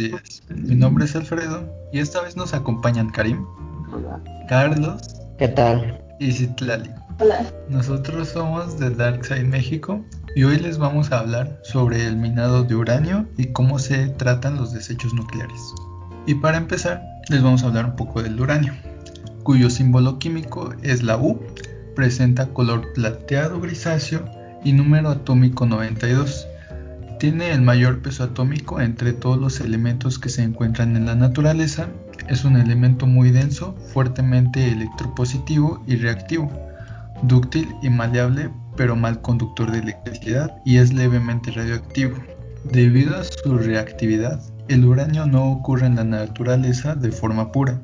días. Mi nombre es Alfredo y esta vez nos acompañan Karim, Hola. Carlos ¿Qué tal? y Citlali. Hola. Nosotros somos de Darkside México y hoy les vamos a hablar sobre el minado de uranio y cómo se tratan los desechos nucleares. Y para empezar, les vamos a hablar un poco del uranio, cuyo símbolo químico es la U, presenta color plateado grisáceo y número atómico 92. Tiene el mayor peso atómico entre todos los elementos que se encuentran en la naturaleza. Es un elemento muy denso, fuertemente electropositivo y reactivo, dúctil y maleable, pero mal conductor de electricidad y es levemente radioactivo. Debido a su reactividad, el uranio no ocurre en la naturaleza de forma pura.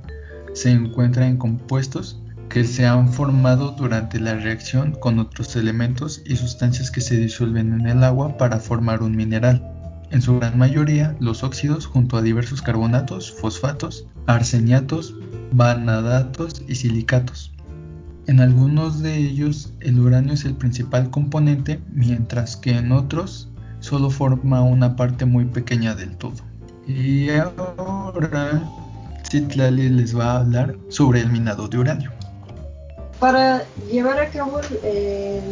Se encuentra en compuestos que se han formado durante la reacción con otros elementos y sustancias que se disuelven en el agua para formar un mineral. En su gran mayoría, los óxidos junto a diversos carbonatos, fosfatos, arseniatos, vanadatos y silicatos. En algunos de ellos el uranio es el principal componente, mientras que en otros solo forma una parte muy pequeña del todo. Y ahora Citlali les va a hablar sobre el minado de uranio. Para llevar a cabo el, el,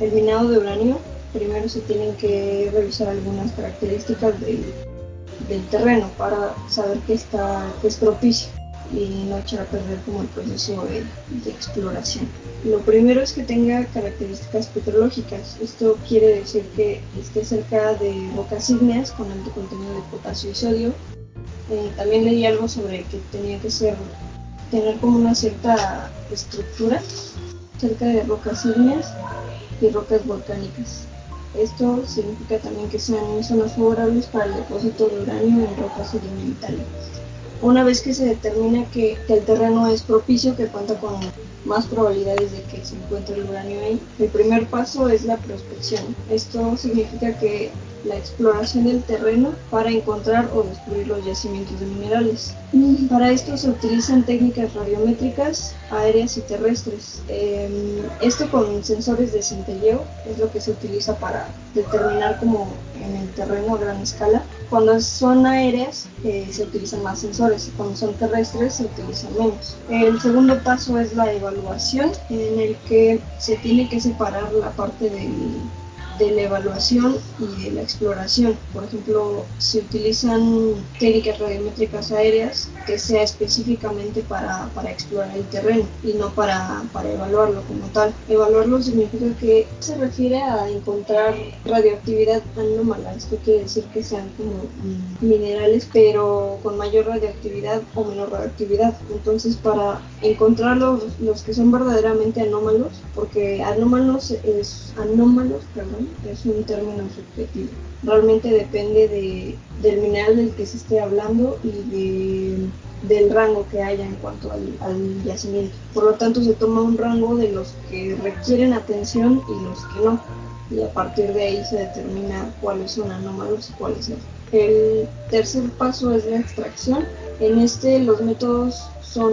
el minado de uranio, primero se tienen que revisar algunas características del, del terreno para saber que, está, que es propicio y no echar a perder como el proceso de, de, exploración. Lo primero es que tenga características petrológicas. Esto quiere decir que esté cerca de rocas ígneas con alto contenido de potasio y sodio. Eh, también leí algo sobre que tenía que ser tener como una cierta estructura cerca de rocas ígneas y rocas volcánicas. Esto significa también que en zonas favorables para el depósito de uranio en rocas sedimentarias. Una vez que se determina que, que, el terreno es propicio, que cuenta con más probabilidades de que se encuentre el uranio ahí, el primer paso es la prospección. Esto significa que la exploración del terreno para encontrar o descubrir los yacimientos de minerales. Para esto se utilizan técnicas radiométricas, aéreas y terrestres. Eh, esto con sensores de centelleo es lo que se utiliza para determinar como en el terreno a gran escala. Cuando son aéreas eh, se utilizan más sensores y cuando son terrestres se utilizan menos. El segundo paso es la evaluación en el que se tiene que separar la parte del de la evaluación y de la exploración. Por ejemplo, se utilizan técnicas radiométricas aéreas que sea específicamente para, para explorar el terreno y no para, para, evaluarlo como tal. Evaluarlo significa que se refiere a encontrar radioactividad anómala. Esto quiere decir que sean como minerales, pero con mayor radioactividad o menor radioactividad. Entonces, para encontrar los, los que son verdaderamente anómalos, porque anómalos es anómalos, perdón, es un término subjetivo. Realmente depende de, del mineral del que se esté hablando y de, del rango que haya en cuanto al, al, yacimiento. Por lo tanto, se toma un rango de los que requieren atención y los que no. Y a partir de ahí se determina cuáles son anómalos y cuáles no. El tercer paso es la extracción. En este los métodos son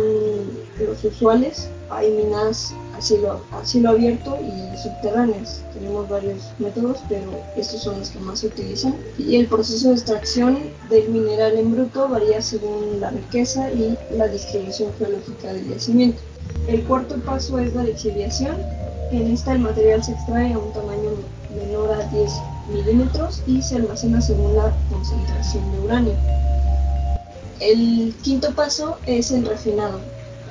los usuales. Hay minas a cielo, a cielo abierto y subterráneas. Tenemos varios métodos, pero estos son los que más se utilizan. Y el proceso de extracción del mineral en bruto varía según la riqueza y la distribución geológica del yacimiento. El cuarto paso es la lixiviación. En esta el material se extrae a un tamaño menor a 10 milímetros y se almacena según la concentración de uranio. El quinto paso es el refinado.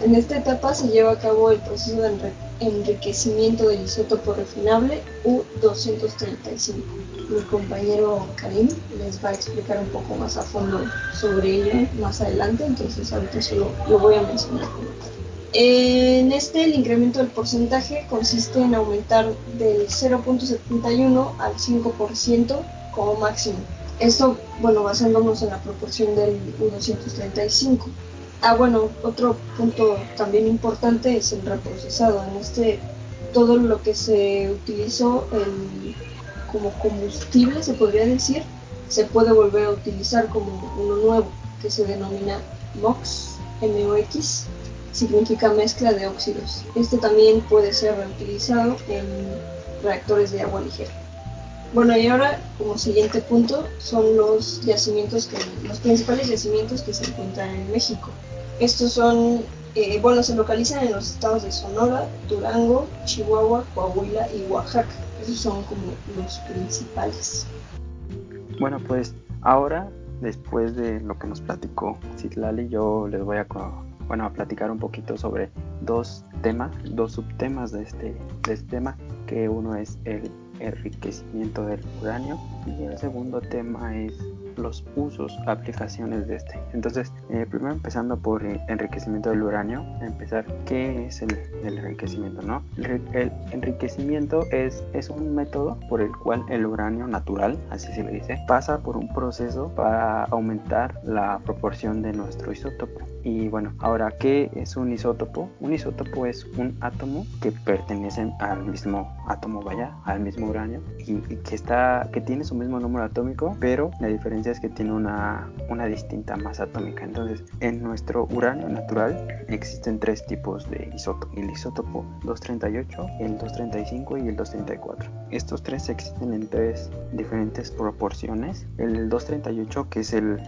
En esta etapa se lleva a cabo el proceso de enriquecimiento del isótopo refinable U-235. Mi compañero Karim les va a explicar un poco más a fondo sobre ello más adelante, entonces ahorita solo lo voy a mencionar. En este el incremento del porcentaje consiste en aumentar del 0.71 al 5% como máximo. Esto, bueno, basándonos en la proporción del U235. Ah, bueno, otro punto también importante es el reprocesado. En este, todo lo que se utilizó como combustible, se podría decir, se puede volver a utilizar como uno nuevo, que se denomina MOX, MOX, significa mezcla de óxidos. Este también puede ser reutilizado en reactores de agua ligera. Bueno, y ahora como siguiente punto son los yacimientos que, los principales yacimientos que se encuentran en México. Estos son, eh, bueno, se localizan en los estados de Sonora, Durango, Chihuahua, Coahuila y Oaxaca. Esos son como los principales. Bueno, pues ahora, después de lo que nos platicó Citlali, yo les voy a, bueno, a platicar un poquito sobre dos temas, dos subtemas de este, de este tema, que uno es el enriquecimiento del uranio y el segundo tema es los usos, aplicaciones de este. Entonces, eh, primero empezando por el enriquecimiento del uranio, empezar qué es el, enriquecimiento, ¿no? El, enriquecimiento es, es un método por el cual el uranio natural, así se le dice, pasa por un proceso para aumentar la proporción de nuestro isótopo. Y bueno, ahora, ¿qué es un isótopo? Un isótopo es un átomo que pertenece al mismo átomo, vaya, al mismo uranio y, y que está, que tiene su mismo número atómico, pero la diferencia es que tiene una, una distinta masa atómica. Entonces, en nuestro uranio natural existen tres tipos de isótopo. El isótopo 238, el 235 y el 234. Estos tres existen en tres diferentes proporciones. El 238, que es el,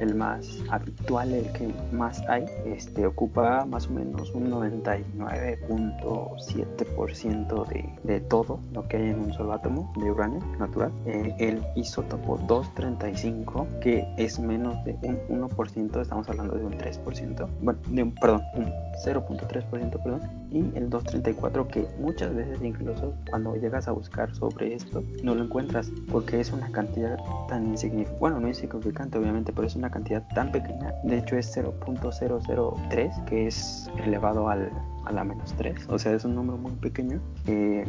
el, más habitual, el que más hay, este, ocupa más o menos un 99.7% de, de todo lo que hay en un solo átomo de uranio natural. Eh, el isótopo 235 que es menos de un 1%, estamos hablando de un 3%, bueno, de un, perdón, un 0.3%, perdón, y el 234 que muchas veces incluso cuando llegas a buscar sobre esto no lo encuentras porque es una cantidad tan insignificante, bueno, no insignificante obviamente, pero es una cantidad tan pequeña, de hecho es 0.003 que es elevado al a la menos 3, o sea, es un número muy pequeño que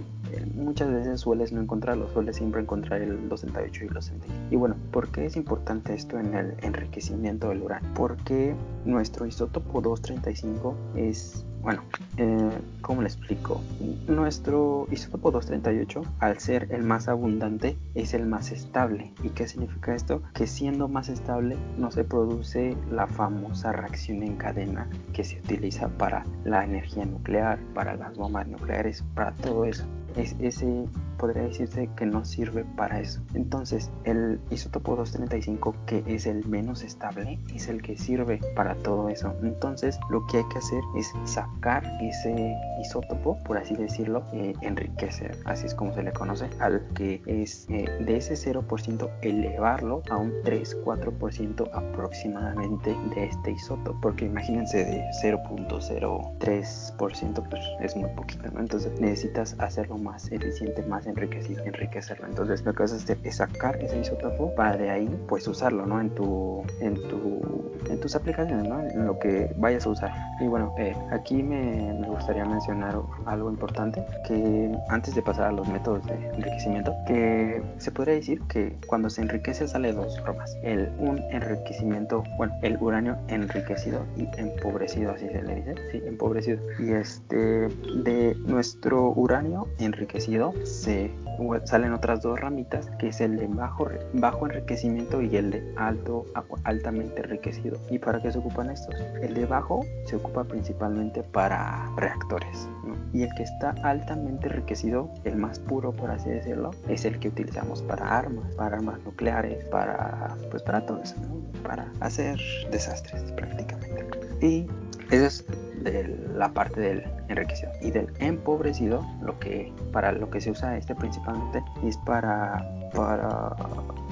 muchas veces sueles no encontrarlo, sueles siempre encontrar el 238 y el 60. Y bueno, ¿por qué es importante esto en el enriquecimiento del uranio? Porque nuestro isótopo 235 es bueno, eh, ¿cómo le explico? Nuestro isótopo 238, al ser el más abundante, es el más estable. ¿Y qué significa esto? Que siendo más estable no se produce la famosa reacción en cadena que se utiliza para la energía nuclear, para las bombas nucleares, para todo eso. Es ese podría decirse que no sirve para eso. Entonces, el isótopo 235, que es el menos estable, es el que sirve para todo eso. Entonces, lo que hay que hacer es sacar ese isótopo, por así decirlo, eh, enriquecer, así es como se le conoce, al que es eh, de ese 0% elevarlo a un 3-4% aproximadamente de este isótopo, porque imagínense de 0.03% pues es muy poquito, ¿no? Entonces necesitas hacerlo más eficiente, más enriquecido, enriquecerlo. Entonces lo que vas a hacer es sacar ese isótopo para de ahí pues usarlo, ¿no? En tu, en tu, en tus aplicaciones, ¿no? En lo que vayas a usar. Y bueno, eh, aquí me, me, gustaría mencionar algo importante que antes de pasar a los métodos de enriquecimiento, que se podría decir que cuando se enriquece sale dos formas. El un enriquecimiento, bueno, el uranio enriquecido y empobrecido, así se le dice, sí, empobrecido. Y este de nuestro uranio enriquecido se salen otras dos ramitas, que es el de bajo, bajo enriquecimiento y el de alto, altamente enriquecido. ¿Y para qué se ocupan estos? El de bajo se ocupa principalmente para reactores. Y el que está altamente enriquecido, el más puro por así decirlo, es el que utilizamos para armas, para armas nucleares, para, pues para todo eso, para hacer desastres prácticamente. Y eso es de la parte del enriquecido y del empobrecido lo que para lo que se usa este principalmente es para para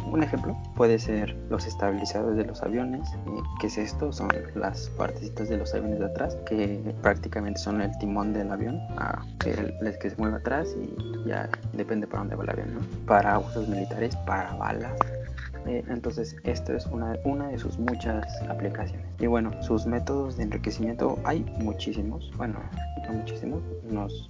un ejemplo puede ser los estabilizadores de los aviones eh, ¿qué es esto? son las partecitas de los aviones de atrás que prácticamente son el timón del avión ah, que, que se mueve atrás y ya depende para dónde va el avión para usos militares para balas eh, entonces, esto es una, una de sus muchas aplicaciones. Y bueno, sus métodos de enriquecimiento hay muchísimos. Bueno, no muchísimos, unos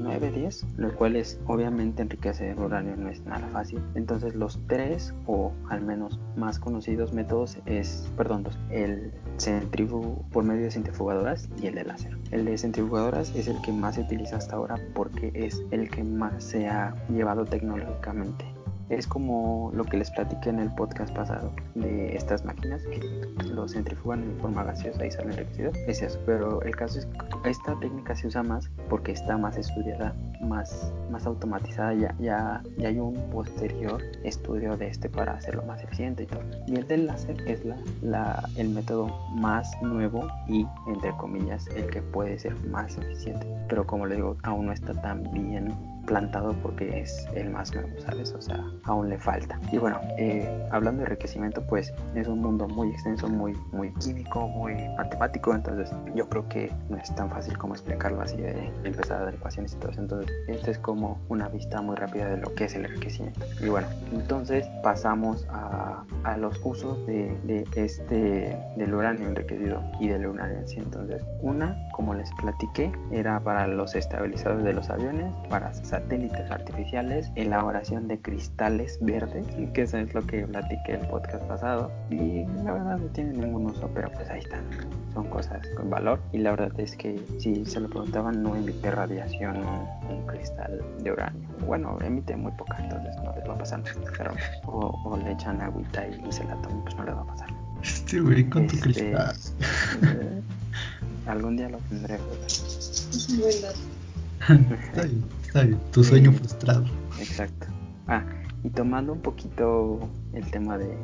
9, 10, los cuales obviamente enriquecer uranio no es nada fácil. Entonces los tres o al menos más conocidos métodos es, perdón, el centrífugo por medio de centrifugadoras y el de láser. El de centrifugadoras es el que más se utiliza hasta ahora porque es el que más se ha llevado tecnológicamente es como lo que les platiqué en el podcast pasado de estas máquinas que lo centrifugan en forma gaseosa y sale enriquecido. Es pero el caso es que esta técnica se usa más porque está más estudiada, más, más automatizada, ya, ya, ya hay un posterior estudio de este para hacerlo más eficiente y. Y el del láser es la, la, el método más nuevo y, entre comillas, el que puede ser más eficiente. Pero como le digo, aún no está tan bien plantado porque es el más nuevo, ¿sabes? O sea, aún le falta. Y bueno, eh, hablando de enriquecimiento, pues es un mundo muy extenso, muy, muy químico, muy matemático, entonces yo creo que no es tan fácil como explicarlo así de empezar a dar ecuaciones y todo eso. Entonces, esto es como una vista muy rápida de lo que es el enriquecimiento. Y bueno, entonces pasamos a, a los usos de, de, este, del uranio enriquecido y del uranio en sí. Entonces, una, como les platiqué, era para los estabilizadores de los aviones, para satélites artificiales, elaboración de cristales verdes, que eso es lo que platiqué el podcast pasado. Y la verdad no tiene ningún uso, pero pues ahí están. Son cosas con valor. Y la verdad es que si se lo preguntaban, no emite radiación un cristal de uranio. Bueno, emite muy poca, entonces no les va a pasar Pero, o, o le echan agüita y se la toman, pues no les va a pasar. Este güey con tu Este, cristal. eh, algún día lo tendré. Es dato. está bien, está bien. Tu sueño Sí. frustrado. Exacto. Ah, y tomando un poquito el tema de,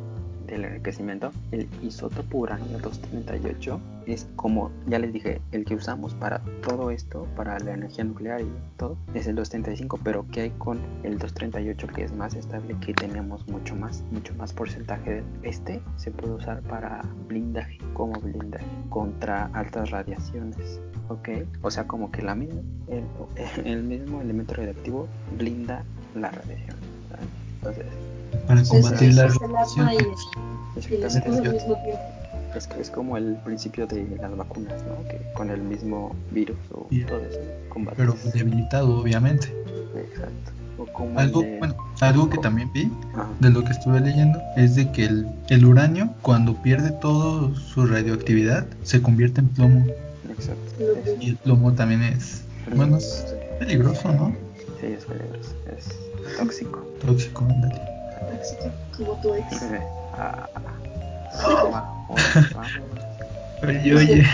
del enriquecimiento, el isótopo uranio 238 es como, ya les dije, el que usamos para todo esto, para la energía nuclear y todo, es el 235, pero ¿qué hay con el 238 que es más estable, que tenemos mucho más, mucho más porcentaje de este? Se puede usar para blindaje, como blindaje contra altas radiaciones. ¿ok? O sea, como que la misma, el, el mismo elemento radioactivo blinda la radiación. ¿sabes? Entonces, Para combatir la el radiación. exactamente. Es, es como el principio de las vacunas, ¿no? Que con el mismo virus o Sí. todo eso combates. Pero debilitado, obviamente. Exacto. O como Algo, de... bueno, algo que también vi Ajá. de lo que estuve leyendo es de que el, el uranio, cuando pierde toda su radioactividad, se convierte en plomo. Exacto. Y el plomo también es, bueno, es peligroso, ¿no? Sí, es peligroso. Es tóxico. Tóxico, ándale. Tóxico, como tu ex. Ah, ah. Oye, oye.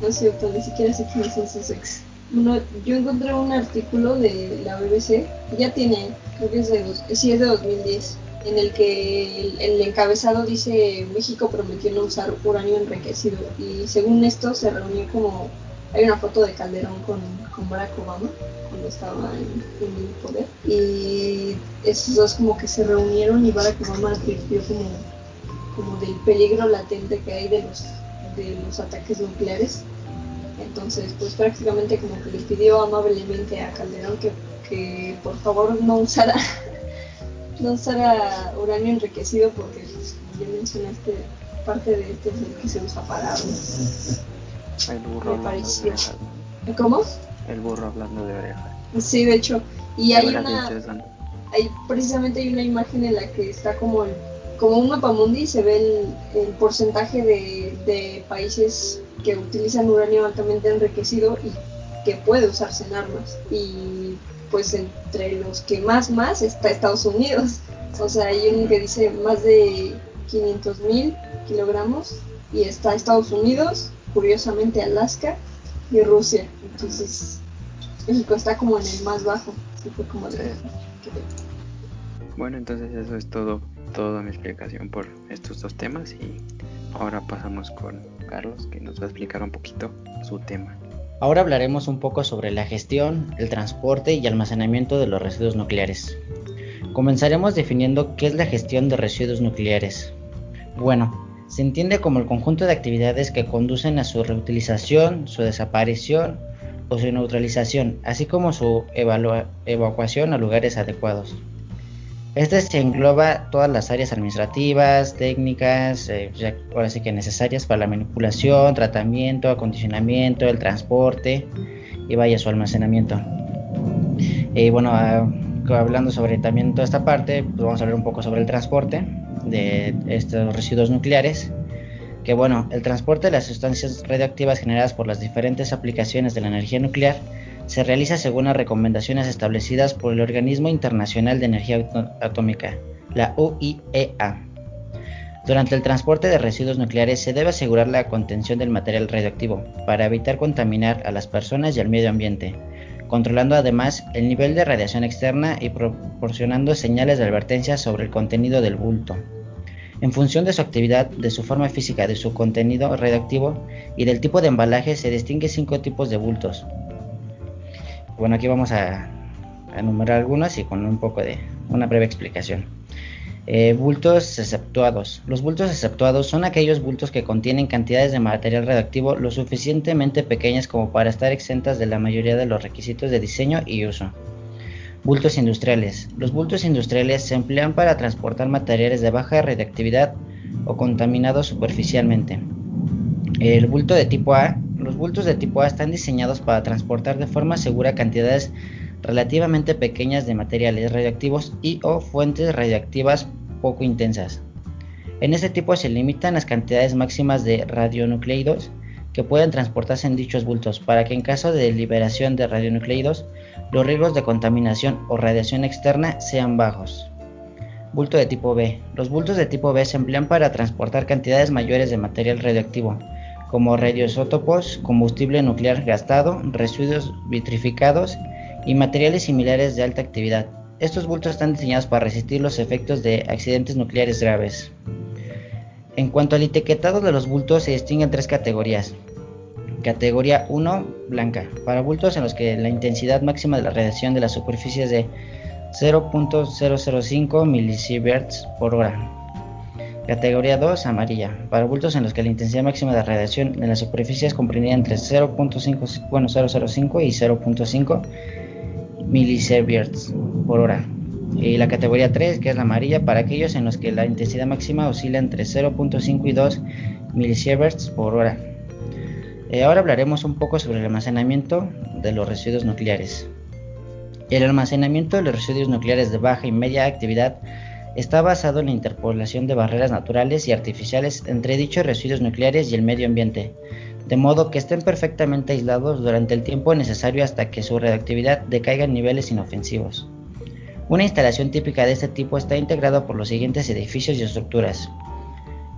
No es cierto, ni siquiera sé quiénes son sus ex. Bueno, yo encontré un artículo de la BBC, ya tiene, creo que es de, sí, es de 2010, en el que el, el encabezado dice México prometió no usar uranio enriquecido y según esto se reunió como, hay una foto de Calderón con, con Barack Obama cuando estaba en, en el poder y esos dos como que se reunieron y Barack Obama advirtió como, como del peligro latente que hay de los, de los ataques nucleares entonces, pues prácticamente como que le pidió amablemente a Calderón que, que por favor no usara, no usara uranio enriquecido porque, pues, como ya mencionaste, parte de este es el que se usa para... El burro Me hablando de orejas. ¿Cómo? El burro hablando de orejas. Sí, de hecho. Y hay una, hay, precisamente hay una imagen en la que está como el, como un mapamundi se ve el, el porcentaje de, de países que utilizan uranio altamente enriquecido y que puede usarse en armas. Y pues entre los que más más está Estados Unidos. O sea hay uno que dice más de 500 mil kilogramos y está Estados Unidos curiosamente Alaska y Rusia. Entonces México está como en el más bajo. Así fue como Sí. Bueno, entonces eso es todo, toda mi explicación por estos dos temas y ahora pasamos con Carlos que nos va a explicar un poquito su tema. Ahora hablaremos un poco sobre la gestión, el transporte y almacenamiento de los residuos nucleares. Comenzaremos definiendo qué es la gestión de residuos nucleares. Bueno, se entiende como el conjunto de actividades que conducen a su reutilización, su desaparición o su neutralización, así como su evacuación a lugares adecuados. Este se engloba todas las áreas administrativas, técnicas, eh, ya- ahora sí que necesarias para la manipulación, tratamiento, acondicionamiento, el transporte y vaya su almacenamiento. Y bueno, ah, hablando sobre también toda esta parte, pues vamos a hablar un poco sobre el transporte de estos residuos nucleares. Que bueno, el transporte de las sustancias radioactivas generadas por las diferentes aplicaciones de la energía nuclear se realiza según las recomendaciones establecidas por el Organismo Internacional de Energía Atómica, la UIEA. Durante el transporte de residuos nucleares se debe asegurar la contención del material radioactivo para evitar contaminar a las personas y al medio ambiente, controlando además el nivel de radiación externa y proporcionando señales de advertencia sobre el contenido del bulto. En función de su actividad, de su forma física, de su contenido radioactivo y del tipo de embalaje se distingue cinco tipos de bultos. Bueno, aquí vamos a enumerar algunos y con un poco de una breve explicación. Eh, bultos exceptuados. Los bultos exceptuados son aquellos bultos que contienen cantidades de material radioactivo lo suficientemente pequeñas como para estar exentas de la mayoría de los requisitos de diseño y uso. Bultos industriales. Los bultos industriales se emplean para transportar materiales de baja radioactividad o contaminados superficialmente. El bulto de tipo A. Los bultos de tipo A están diseñados para transportar de forma segura cantidades relativamente pequeñas de materiales radioactivos y o fuentes radioactivas poco intensas. En este tipo se limitan las cantidades máximas de radionucleidos que pueden transportarse en dichos bultos para que en caso de liberación de radionucleidos los riesgos de contaminación o radiación externa sean bajos. Bulto de tipo B. Los bultos de tipo B se emplean para transportar cantidades mayores de material radioactivo, como radioisótopos, combustible nuclear gastado, residuos vitrificados y materiales similares de alta actividad. Estos bultos están diseñados para resistir los efectos de accidentes nucleares graves. En cuanto al etiquetado de los bultos se distinguen tres categorías. Categoría 1, blanca, para bultos en los que la intensidad máxima de la radiación de la superficie es de 0.005 millisieverts por hora. Categoría 2, amarilla, para bultos en los que la intensidad máxima de radiación de la superficie es comprendida entre 0.5 bueno, 005 y 0.5 milisieverts por hora. Y la categoría 3, que es la amarilla, para aquellos en los que la intensidad máxima oscila entre 0.5 y 2 milisieverts por hora. Eh, ahora hablaremos un poco sobre el almacenamiento de los residuos nucleares. El almacenamiento de los residuos nucleares de baja y media actividad está basado en la interpolación de barreras naturales y artificiales entre dichos residuos nucleares y el medio ambiente, de modo que estén perfectamente aislados durante el tiempo necesario hasta que su reactividad decaiga en niveles inofensivos. Una instalación típica de este tipo está integrada por los siguientes edificios y estructuras.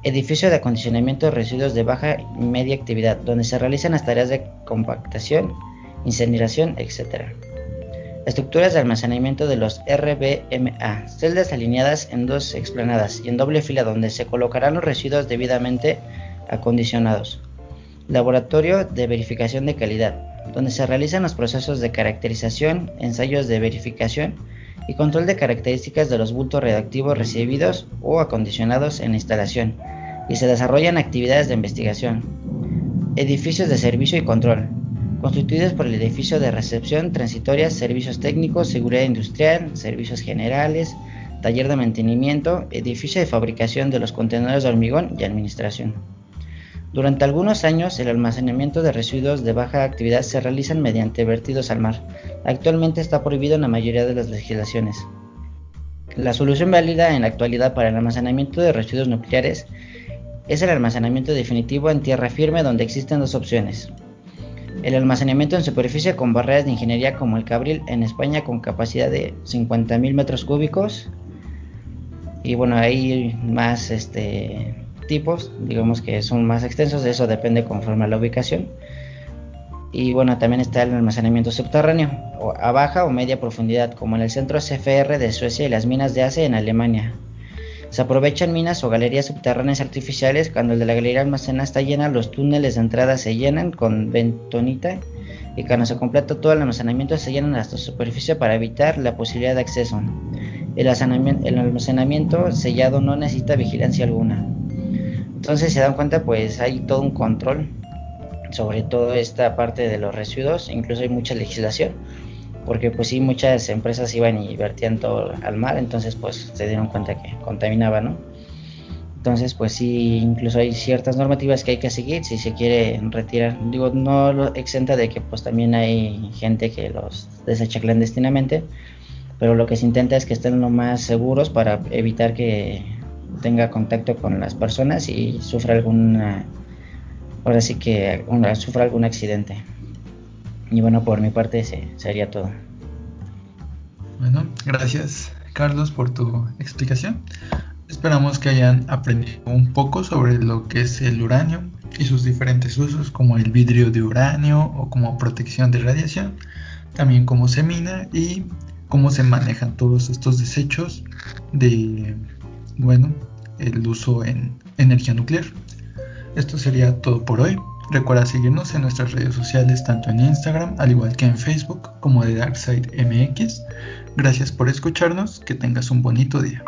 Edificio de acondicionamiento de residuos de baja y media actividad, donde se realizan las tareas de compactación, incineración, etc. Estructuras de almacenamiento de los RBMA, celdas alineadas en dos explanadas y en doble fila donde se colocarán los residuos debidamente acondicionados. Laboratorio de verificación de calidad, donde se realizan los procesos de caracterización, ensayos de verificación y control de características de los bultos reactivos recibidos o acondicionados en la instalación, y se desarrollan actividades de investigación. Edificios de servicio y control, constituidos por el edificio de recepción transitoria, servicios técnicos, seguridad industrial, servicios generales, taller de mantenimiento, edificio de fabricación de los contenedores de hormigón y administración. Durante algunos años, el almacenamiento de residuos de baja actividad se realizan mediante vertidos al mar. Actualmente está prohibido en la mayoría de las legislaciones. La solución válida en la actualidad para el almacenamiento de residuos nucleares es el almacenamiento definitivo en tierra firme donde existen dos opciones. El almacenamiento en superficie con barreras de ingeniería como el Cabril en España con capacidad de 50.000 metros cúbicos. Y bueno, hay más este, tipos, digamos que son más extensos, eso depende conforme a la ubicación. Y bueno, también está el almacenamiento subterráneo, a baja o media profundidad, como en el centro CFR de Suecia y las minas de ACE en Alemania. Se aprovechan minas o galerías subterráneas artificiales. Cuando el de la galería almacena está llena, los túneles de entrada se llenan con bentonita y cuando se completa todo el almacenamiento se llenan hasta su superficie para evitar la posibilidad de acceso. El almacenamiento sellado no necesita vigilancia alguna. Entonces se dan cuenta pues hay todo un control sobre toda esta parte de los residuos, incluso hay mucha legislación, porque pues sí muchas empresas iban y vertían todo al mar, entonces pues se dieron cuenta que contaminaba, ¿no? Entonces pues sí, incluso hay ciertas normativas que hay que seguir si se quiere retirar. Digo, no lo exenta de que pues también hay gente que los desecha clandestinamente, pero lo que se intenta es que estén lo más seguros para evitar que tenga contacto con las personas y sufra alguna, ahora sí que sufra algún accidente. Y bueno, por mi parte ese sería todo. Bueno, gracias Carlos por tu explicación. Esperamos que hayan aprendido un poco sobre lo que es el uranio y sus diferentes usos como el vidrio de uranio o como protección de radiación, también cómo se mina y cómo se manejan todos estos desechos de, bueno, el uso en energía nuclear. Esto sería todo por hoy. Recuerda seguirnos en nuestras redes sociales tanto en Instagram al igual que en Facebook como de DarkSide MX. Gracias por escucharnos, que tengas un bonito día.